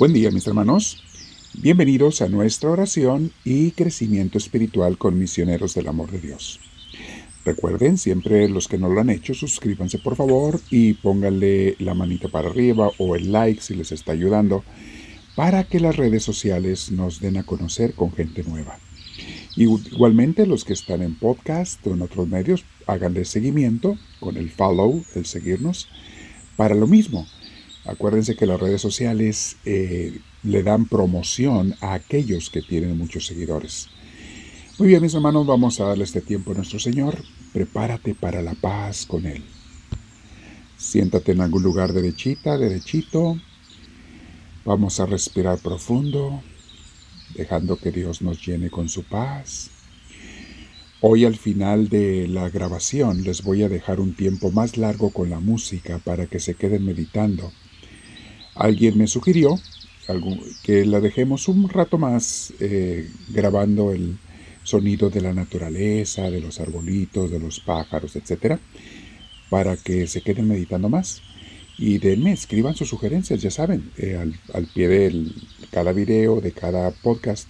Buen día mis hermanos. Bienvenidos a nuestra oración y crecimiento espiritual con misioneros del amor de Dios. Recuerden, siempre los que no lo han hecho, suscríbanse por favor y pónganle la manita para arriba o el like si les está ayudando para que las redes sociales nos den a conocer con gente nueva. igualmente los que están en podcast o en otros medios, háganle seguimiento con el follow, el seguirnos, para lo mismo Acuérdense que las redes sociales eh, le dan promoción a aquellos que tienen muchos seguidores. Muy bien, mis hermanos, vamos a darle este tiempo a nuestro Señor. Prepárate para la paz con Él. Siéntate en algún lugar derechita, derechito. Vamos a respirar profundo, dejando que Dios nos llene con su paz. Hoy al final de la grabación les voy a dejar un tiempo más largo con la música para que se queden meditando Alguien me sugirió que la dejemos un rato más eh, grabando el sonido de la naturaleza, de los arbolitos, de los pájaros, etc. Para que se queden meditando más. Y denme, escriban sus sugerencias, ya saben, eh, al, pie de cada video, de cada podcast,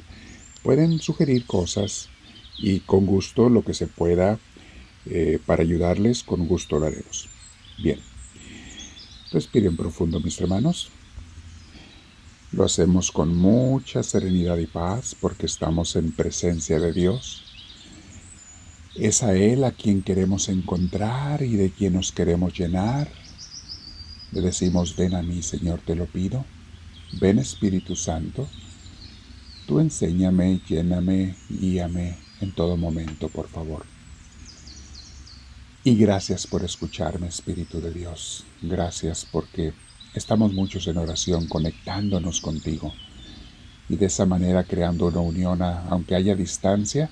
pueden sugerir cosas y con gusto lo que se pueda eh, para ayudarles, con gusto lo haremos. Bien. Respiren profundo, mis hermanos. Lo hacemos con mucha serenidad y paz porque estamos en presencia de Dios. Es a Él a quien queremos encontrar y de quien nos queremos llenar. Le decimos, ven a mí, Señor, te lo pido. Ven Espíritu Santo. Tú enséñame, lléname, guíame en todo momento, por favor. Y gracias por escucharme, Espíritu de Dios. Gracias porque estamos muchos en oración conectándonos contigo y de esa manera creando una unión, aunque haya distancia,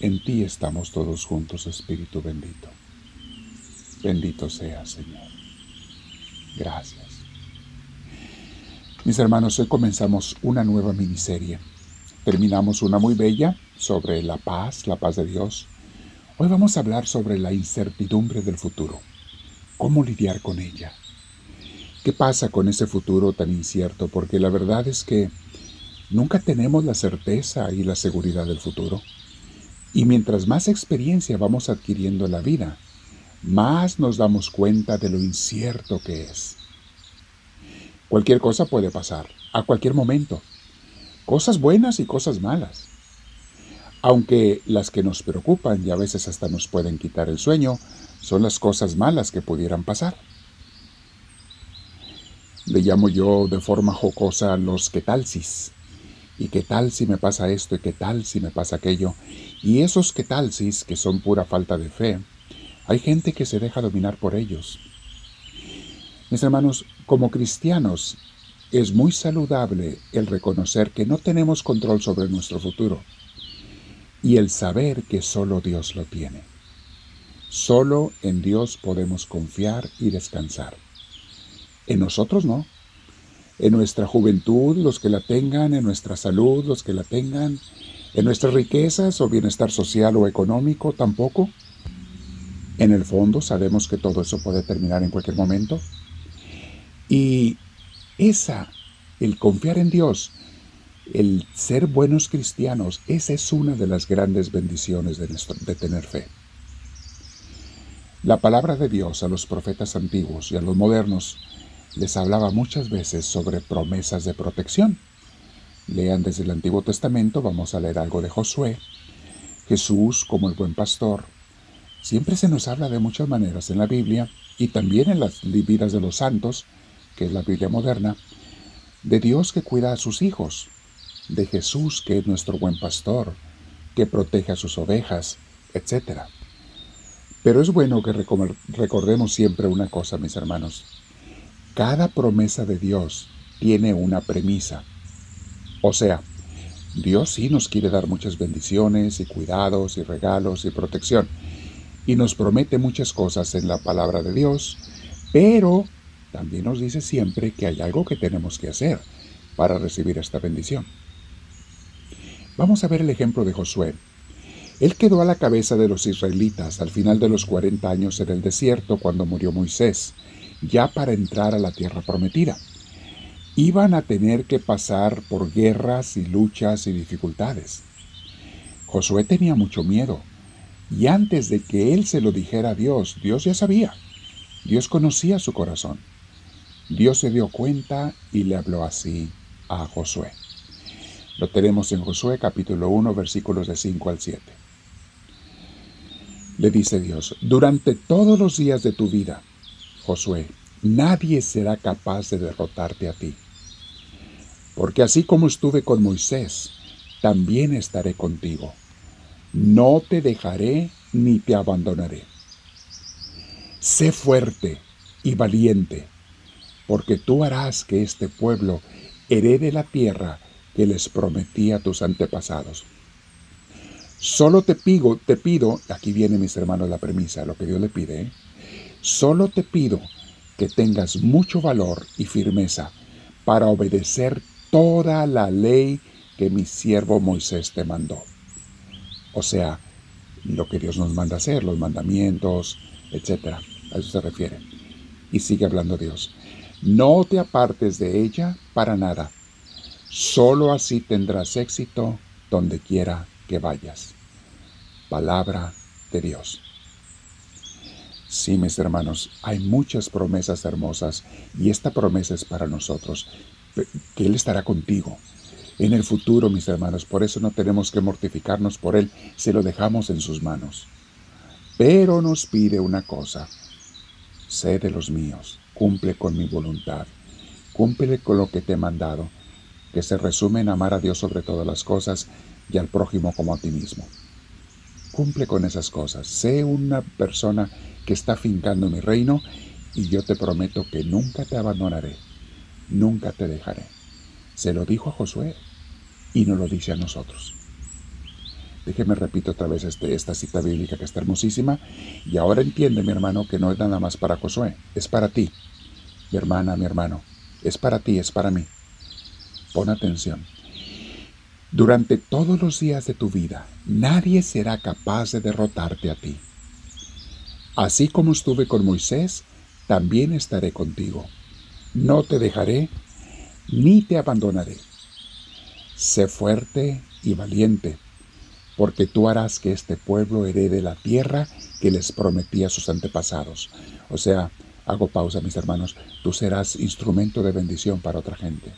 en ti estamos todos juntos, Espíritu bendito. Bendito sea, Señor. Gracias. Mis hermanos, hoy comenzamos una nueva miniserie. Terminamos una muy bella sobre la paz, la paz de Dios Hoy vamos a hablar sobre la incertidumbre del futuro. ¿Cómo lidiar con ella? ¿Qué pasa con ese futuro tan incierto? Porque la verdad es que nunca tenemos la certeza y la seguridad del futuro. Y mientras más experiencia vamos adquiriendo en la vida, más nos damos cuenta de lo incierto que es. Cualquier cosa puede pasar, a cualquier momento. Cosas buenas y cosas malas. Aunque las que nos preocupan y a veces hasta nos pueden quitar el sueño, son las cosas malas que pudieran pasar. Le llamo yo de forma jocosa los qué tal Y qué tal si me pasa esto y qué tal si me pasa aquello. Y esos qué tal que son pura falta de fe, hay gente que se deja dominar por ellos. Mis hermanos, como cristianos, es muy saludable el reconocer que no tenemos control sobre nuestro futuro y el saber que solo Dios lo tiene. Solo en Dios podemos confiar y descansar. En nosotros no. En nuestra juventud, los que la tengan, en nuestra salud, los que la tengan, en nuestras riquezas o bienestar social o económico, tampoco. En el fondo sabemos que todo eso puede terminar en cualquier momento. Y esa, el confiar en Dios, el ser buenos cristianos, esa es una de las grandes bendiciones de, tener fe. La palabra de Dios a los profetas antiguos y a los modernos les hablaba muchas veces sobre promesas de protección. Lean desde el Antiguo Testamento, vamos a leer algo de Josué, Jesús como el buen pastor. Siempre se nos habla de muchas maneras en la Biblia y también en las vidas de los santos, que es la Biblia moderna, de Dios que cuida a sus hijos, de Jesús, que es nuestro buen pastor, que protege a sus ovejas, etc. Pero es bueno que recordemos siempre una cosa, mis hermanos. Cada promesa de Dios tiene una premisa. O sea, Dios sí nos quiere dar muchas bendiciones y cuidados y regalos y protección. Y nos promete muchas cosas en la palabra de Dios, pero también nos dice siempre que hay algo que tenemos que hacer para recibir esta bendición. Vamos a ver el ejemplo de Josué. Él quedó a la cabeza de los israelitas al final de los 40 años en el desierto cuando murió Moisés, ya para entrar a la tierra prometida. iban a tener que pasar por guerras y luchas y dificultades. Josué tenía mucho miedo, y antes de que él se lo dijera a Dios, Dios ya sabía. Dios conocía su corazón. Dios se dio cuenta y le habló así a Josué. Lo tenemos en Josué capítulo 1 versículos de 5 al 7. Le dice Dios, durante todos los días de tu vida, Josué, nadie será capaz de derrotarte a ti. Porque así como estuve con Moisés, también estaré contigo. No te dejaré ni te abandonaré. Sé fuerte y valiente, porque tú harás que este pueblo herede la tierra que les prometí a tus antepasados. Solo te pido, te pido, aquí viene mis hermanos la premisa, lo que Dios le pide, ¿eh? solo te pido que tengas mucho valor y firmeza para obedecer toda la ley que mi siervo Moisés te mandó. O sea, lo que Dios nos manda hacer, los mandamientos, etc. A eso se refiere. Y sigue hablando Dios. No te apartes de ella para nada. Solo así tendrás éxito donde quiera que vayas. Palabra de Dios. Sí, mis hermanos, hay muchas promesas hermosas y esta promesa es para nosotros, que Él estará contigo en el futuro, mis hermanos. Por eso no tenemos que mortificarnos por Él, se lo dejamos en sus manos. Pero nos pide una cosa, sé de los míos, cumple con mi voluntad, cumple con lo que te he mandado, que se resume en amar a Dios sobre todas las cosas y al prójimo como a ti mismo. Cumple con esas cosas, sé una persona que está fincando mi reino y yo te prometo que nunca te abandonaré, nunca te dejaré. Se lo dijo a Josué y nos lo dice a nosotros. Déjeme repito otra vez este, esta cita bíblica que está hermosísima. Y ahora entiende, mi hermano, que no es nada más para Josué, es para ti. Mi hermana, mi hermano, es para ti, es para mí. Pon atención. Durante todos los días de tu vida, nadie será capaz de derrotarte a ti. Así como estuve con Moisés, también estaré contigo. No te dejaré ni te abandonaré. Sé fuerte y valiente porque tú harás que este pueblo herede la tierra que les prometí a sus antepasados. O sea, hago pausa, mis hermanos, tú serás instrumento de bendición para otra gente.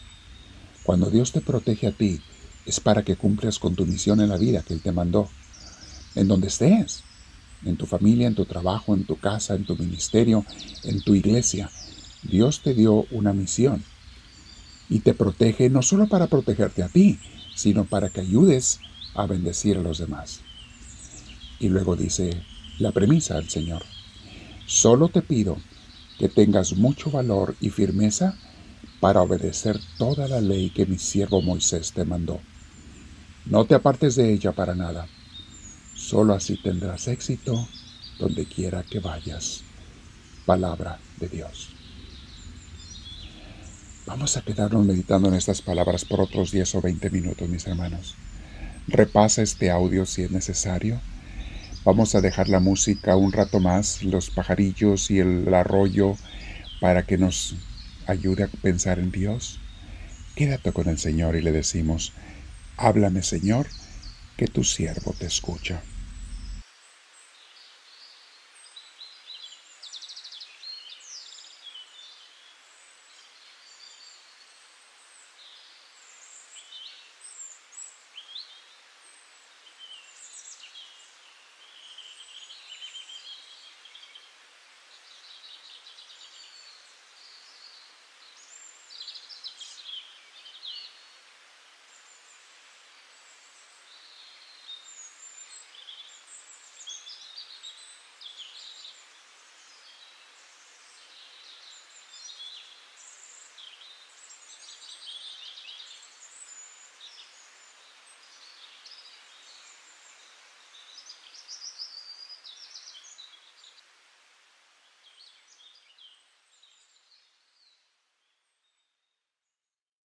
Cuando Dios te protege a ti, es para que cumplas con tu misión en la vida que Él te mandó, en donde estés, en tu familia, en tu trabajo, en tu casa, en tu ministerio, en tu iglesia. Dios te dio una misión y te protege no solo para protegerte a ti, sino para que ayudes a bendecir a los demás. Y luego dice la premisa del Señor. Solo te pido que tengas mucho valor y firmeza para obedecer toda la ley que mi siervo Moisés te mandó. No te apartes de ella para nada. Solo así tendrás éxito donde quiera que vayas. Palabra de Dios. Vamos a quedarnos meditando en estas palabras por otros 10 o 20 minutos, mis hermanos. Repasa este audio si es necesario. Vamos a dejar la música un rato más, los pajarillos y el arroyo, para que nos ayude a pensar en Dios. Quédate con el Señor y le decimos, háblame Señor, que tu siervo te escucha.